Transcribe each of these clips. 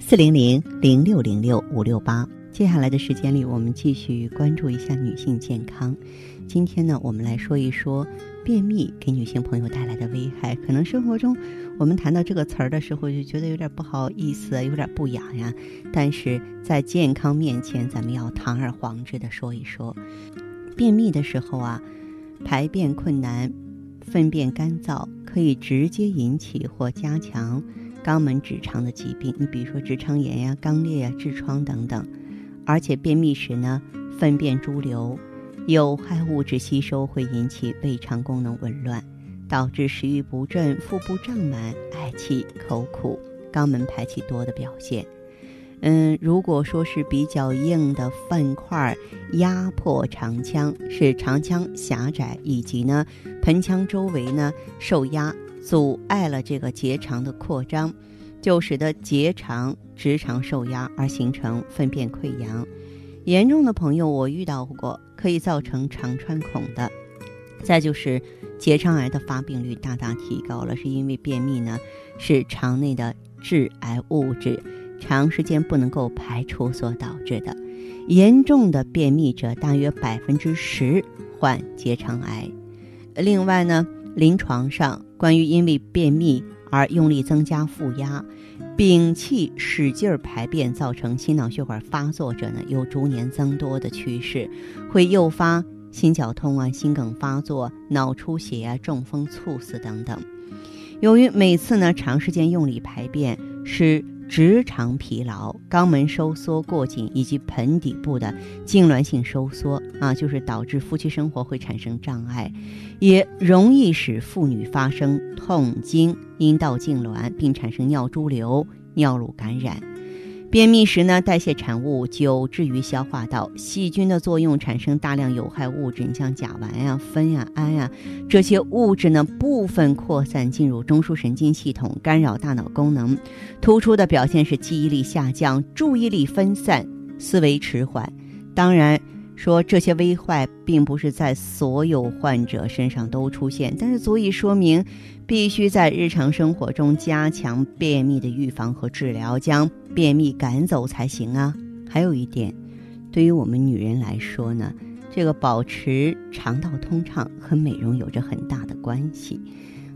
四零零零六零六五六八，接下来的时间里，我们继续关注一下女性健康。今天呢，我们来说一说便秘给女性朋友带来的危害。可能生活中我们谈到这个词儿的时候，就觉得有点不好意思，有点不雅呀。但是在健康面前，咱们要堂而皇之的说一说。便秘的时候啊，排便困难，粪便干燥，可以直接引起或加强。肛门直肠的疾病，你比如说直肠炎呀、肛裂呀、痔疮等等，而且便秘时呢，粪便潴留，有害物质吸收会引起胃肠功能紊乱，导致食欲不振、腹部胀满、嗳气、口苦、肛门排气多的表现。嗯，如果说是比较硬的粪块压迫肠腔，是肠腔狭窄以及呢盆腔周围呢受压。阻碍了这个结肠的扩张，就使得结肠、直肠受压而形成粪便溃疡。严重的朋友我遇到过，可以造成肠穿孔的。再就是结肠癌的发病率大大提高了，是因为便秘呢是肠内的致癌物质长时间不能够排出所导致的。严重的便秘者大约百分之十患结肠癌。另外呢。临床上，关于因为便秘而用力增加负压、屏气使劲儿排便造成心脑血管发作者呢，有逐年增多的趋势，会诱发心绞痛啊、心梗发作、脑出血啊、中风猝死等等。由于每次呢长时间用力排便，使直肠疲劳、肛门收缩过紧以及盆底部的痉挛性收缩啊，就是导致夫妻生活会产生障碍，也容易使妇女发生痛经、阴道痉挛，并产生尿潴留、尿路感染。便秘时呢，代谢产物久滞于消化道，细菌的作用产生大量有害物质，你像甲烷呀、酚呀、氨呀，这些物质呢部分扩散进入中枢神经系统，干扰大脑功能。突出的表现是记忆力下降、注意力分散、思维迟缓。当然。说这些危害并不是在所有患者身上都出现，但是足以说明，必须在日常生活中加强便秘的预防和治疗，将便秘赶走才行啊。还有一点，对于我们女人来说呢，这个保持肠道通畅和美容有着很大的关系。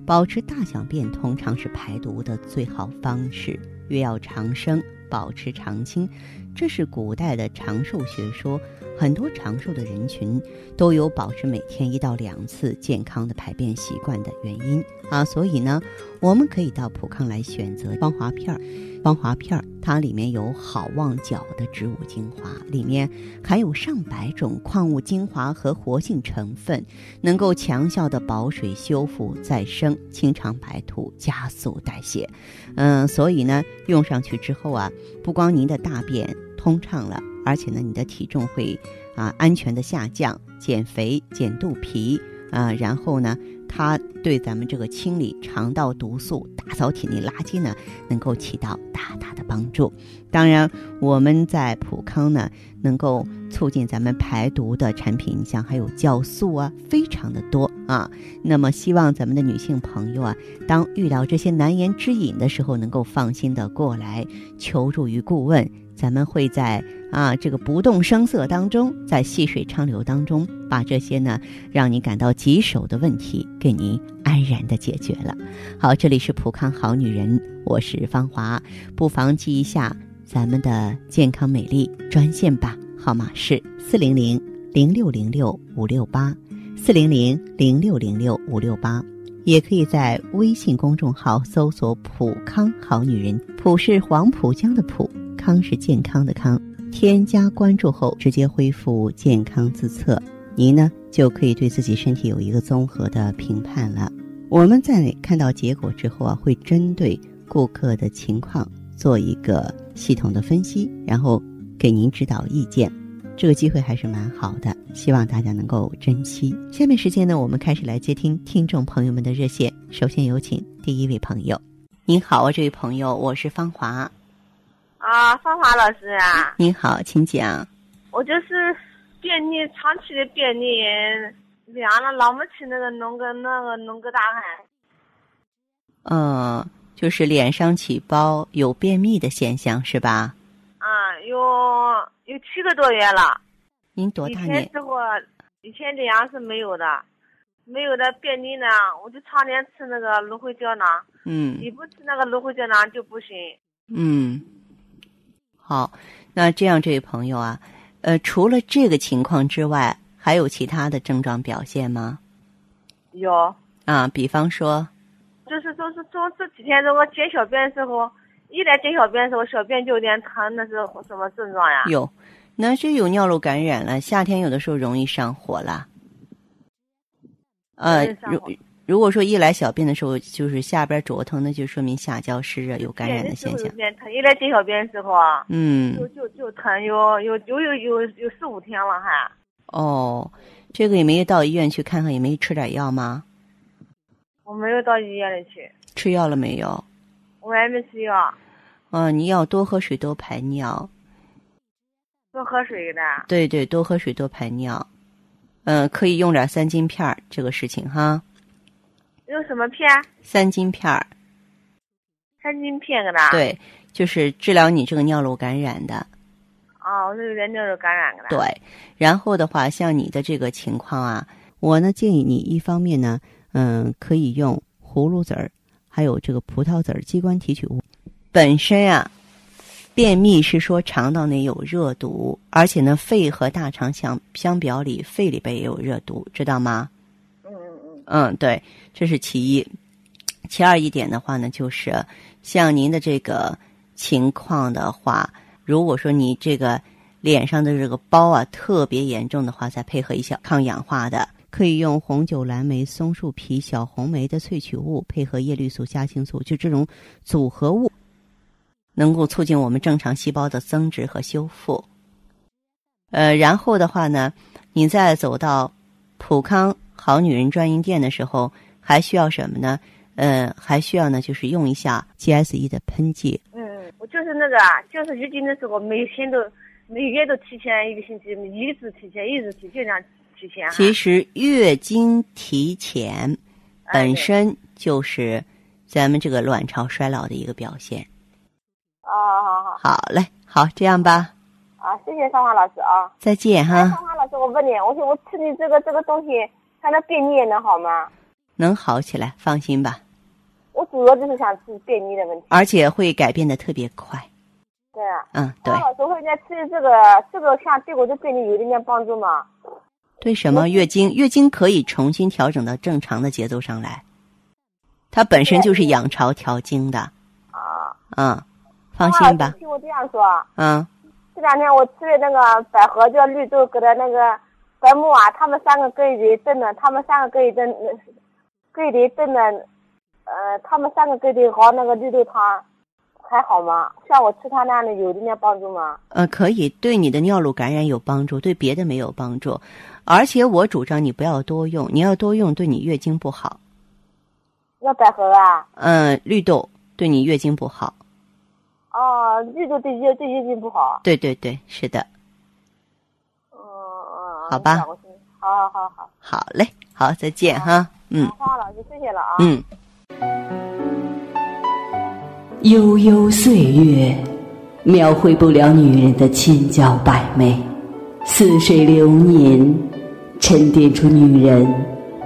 保持大小便通畅是排毒的最好方式。越要长生，保持长青，这是古代的长寿学说。很多长寿的人群都有保持每天一到两次健康的排便习惯的原因啊，所以呢，我们可以到普康来选择芳华片儿。芳华片儿它里面有好望角的植物精华，里面含有上百种矿物精华和活性成分，能够强效的保水、修复、再生、清肠排毒、加速代谢。嗯，所以呢，用上去之后啊，不光您的大便通畅了。而且呢，你的体重会啊安全的下降，减肥、减肚皮啊，然后呢，它对咱们这个清理肠道毒素、打扫体内垃圾呢，能够起到大大的帮助。当然，我们在普康呢，能够促进咱们排毒的产品，像还有酵素啊，非常的多啊。那么，希望咱们的女性朋友啊，当遇到这些难言之隐的时候，能够放心的过来求助于顾问。咱们会在啊这个不动声色当中，在细水长流当中，把这些呢让你感到棘手的问题给您安然的解决了。好，这里是普康好女人，我是芳华，不妨记一下咱们的健康美丽专线吧，号码是四零零零六零六五六八，四零零零六零六五六八，也可以在微信公众号搜索“普康好女人”，普是黄浦江的浦。康是健康的康，添加关注后直接恢复健康自测，您呢就可以对自己身体有一个综合的评判了。我们在看到结果之后啊，会针对顾客的情况做一个系统的分析，然后。给您指导意见。这个机会还是蛮好的，希望大家能够珍惜。下面时间呢，我们开始来接听听众朋友们的热线。首先有请第一位朋友。您好啊，这位朋友，我是芳华。啊，芳华老师啊。您好，请讲。我就是便秘，长期的便秘，凉了，老没起那个弄个那个弄个大汗。嗯，就是脸上起包，有便秘的现象是吧？啊，有有七个多月了。您多大年？以前时候，以前这样是没有的，没有的便秘呢，我就常年吃那个芦荟胶囊。嗯。你不吃那个芦荟胶囊就不行。嗯。好，那这样，这位朋友啊，呃，除了这个情况之外，还有其他的症状表现吗？有。啊，比方说。就是就是从这几天，如果解小便的时候。一来解小便的时候，小便就有点疼，那是什么症状呀？有，那是有尿路感染了。夏天有的时候容易上火了。呃，如如果说一来小便的时候就是下边灼疼，那就说明下焦湿热有感染的现象。有点疼，一来解小便的时候啊，嗯，就就就疼，有有有有有有四五天了还。哦，这个也没有到医院去看看，也没吃点药吗？我没有到医院里去。吃药了没有？我还没吃药。嗯，你要多喝水，多排尿。多喝水的。对对，多喝水，多排尿。嗯，可以用点三金片儿，这个事情哈。用什么片？三金片儿。三金片的。对，就是治疗你这个尿路感染的。哦，我是有点尿路感染的。对，然后的话，像你的这个情况啊，我呢建议你一方面呢，嗯，可以用葫芦籽儿。还有这个葡萄籽儿鸡冠提取物，本身啊，便秘是说肠道内有热毒，而且呢，肺和大肠相相表里，肺里边也有热毒，知道吗？嗯。对，这是其一。其二一点的话呢，就是像您的这个情况的话，如果说你这个脸上的这个包啊特别严重的话，再配合一下抗氧化的。可以用红酒、蓝莓、松树皮、小红莓的萃取物，配合叶绿素、虾青素，就这种组合物，能够促进我们正常细胞的增殖和修复。呃，然后的话呢，你再走到普康好女人专营店的时候，还需要什么呢？呃，还需要呢，就是用一下 GSE 的喷剂。嗯，我就是那个，就是月经的时候，每天都每月都提前一个星期，一直提前，一直提，前这样提前。其实月经提前本身就是咱们这个卵巢衰老的一个表现。哦，好好好，好嘞，好这样吧。啊，谢谢芳华老师啊。再见哈。芳华老师，我问你，我说我吃你这个这个东西，它那便秘也能好吗？能好起来，放心吧。我主要就是想治便秘的问题。而且会改变的特别快。对啊。嗯，对。芳老师，我现在吃这个这个，像对我的便秘有一点帮助吗？对什么月经？月经可以重新调整到正常的节奏上来，它本身就是养巢调经的。啊。嗯，放心吧。听我这样说。嗯。这两天我吃的那个百合叫绿豆，搁的那个白木啊，他们三个搁一堆炖的，他们三个搁一炖，搁一堆炖的，呃，他们三个搁一堆熬那个绿豆汤，还好吗？像我吃他那样的有一点帮助吗？呃，可以，对你的尿路感染有帮助，对别的没有帮助。而且我主张你不要多用，你要多用对你月经不好。要百合啊？嗯，绿豆对你月经不好。哦，绿豆对月对月经不好。对对对，是的。好吧。好好好好。好嘞，好，再见哈。嗯。花老师，谢谢了啊。嗯。悠悠岁月，描绘不了女人的千娇百媚。似水流年，沉淀出女人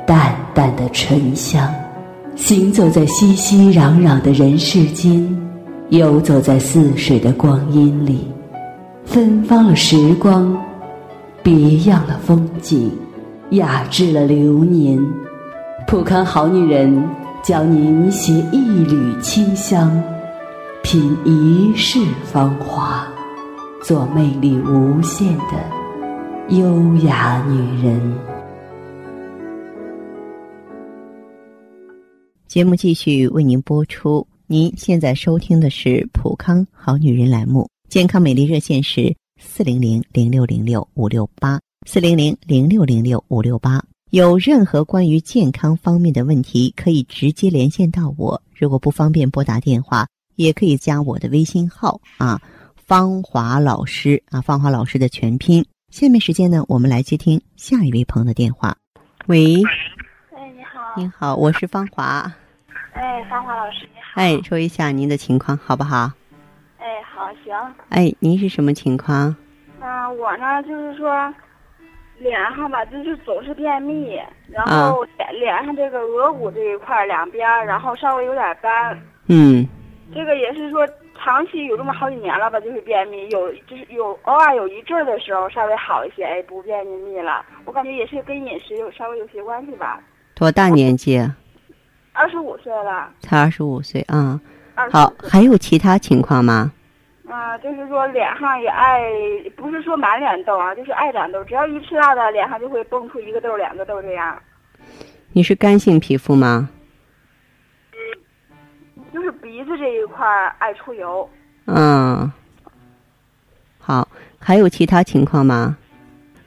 淡淡的醇香。行走在熙熙攘攘的人世间，游走在似水的光阴里，芬芳了时光，别样的风景，雅致了流年。普康好女人教您携一缕清香，品一世芳华，做魅力无限的。优雅女人。节目继续为您播出。您现在收听的是《普康好女人》栏目，健康美丽热线是四零零零六零六五六八四零零零六零六五六八。有任何关于健康方面的问题，可以直接连线到我。如果不方便拨打电话，也可以加我的微信号啊，芳华老师啊，芳华老师的全拼。下面时间呢，我们来接听下一位朋友的电话。喂，哎，你好。你好，我是芳华。哎，芳华老师你好。哎，说一下您的情况好不好？哎，好，行。哎，您是什么情况？嗯，我呢就是说。脸上吧，就是总是便秘，然后脸脸上这个额骨这一块两边，然后稍微有点斑。嗯。这个也是说长期有这么好几年了吧，就是便秘，有就是有偶尔有一阵儿的时候稍微好一些，哎，不便秘了。我感觉也是跟饮食有稍微有些关系吧。多大年纪？二十五岁了。才二十五岁啊。二。好，还有其他情况吗？啊，就是说脸上也爱，不是说满脸痘啊，就是爱长痘。只要一吃辣的，脸上就会蹦出一个痘、两个痘这样。你是干性皮肤吗？就是鼻子这一块爱出油。嗯。好，还有其他情况吗？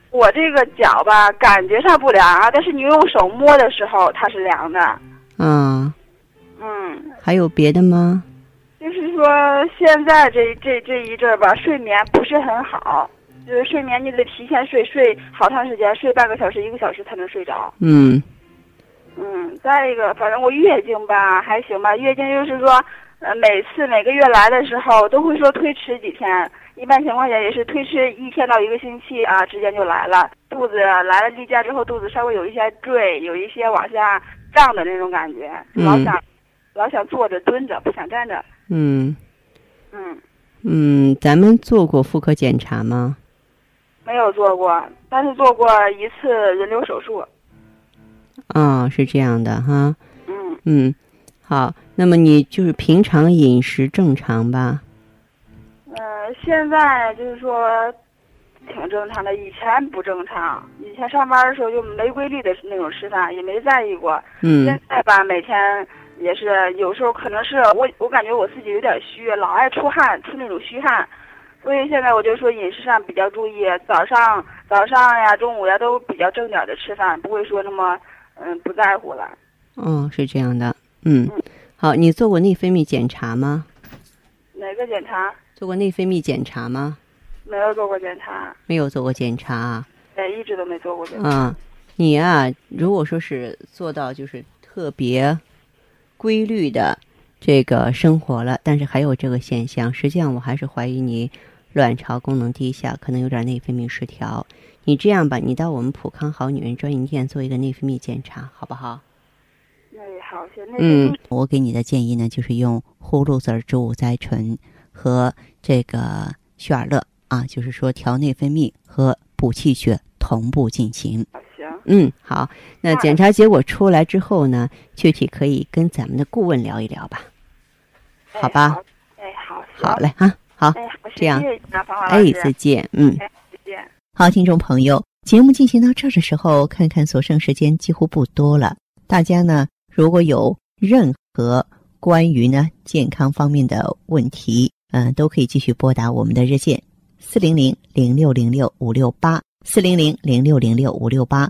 我这个脚吧，感觉上不凉啊，但是你用手摸的时候，它是凉的。嗯。嗯。还有别的吗？现在这这这一阵儿吧，睡眠不是很好，就是睡眠你得提前睡，睡好长时间，睡半个小时、一个小时才能睡着。嗯。嗯，再一个，反正我月经吧还行吧，月经就是说，呃，每次每个月来的时候都会说推迟几天，一般情况下也是推迟一天到一个星期啊，之间就来了。肚子来了例假之后，肚子稍微有一些坠，有一些往下胀的那种感觉，老想老想坐着蹲着，不想站着。嗯，嗯，嗯，咱们做过妇科检查吗？没有做过，但是做过一次人流手术。哦，是这样的哈。嗯嗯，好，那么你就是平常饮食正常吧？呃，现在就是说挺正常的，以前不正常。以前上班的时候就没规律的那种吃饭，也没在意过。嗯。现在吧，每天。也是有时候可能是我，我感觉我自己有点虚，老爱出汗，出那种虚汗，所以现在我就说饮食上比较注意，早上早上呀、中午呀都比较正点的吃饭，不会说那么嗯不在乎了。哦，是这样的，嗯，好，你做过内分泌检查吗？哪个检查？做过内分泌检查吗？没有做过检查。没有做过检查。对，一直都没做过检查。嗯，你啊，如果说是做到就是特别。规律的这个生活了，但是还有这个现象，实际上我还是怀疑你卵巢功能低下，可能有点内分泌失调。你这样吧，你到我们普康好女人专营店做一个内分泌检查，好不好？哎，好，行。嗯，我给你的建议呢，就是用葫芦籽植物甾醇和这个血尔乐啊，就是说调内分泌和补气血同步进行。嗯，好，那检查结果出来之后呢，具体可以跟咱们的顾问聊一聊吧，好吧？哎，好，好嘞，哈，好，这样，哎，再见，嗯，再见。好，听众朋友，节目进行到这儿的时候，看看所剩时间几乎不多了，大家呢，如果有任何关于呢健康方面的问题，嗯，都可以继续拨打我们的热线四零零零六零六五六八四零零零六零六五六八。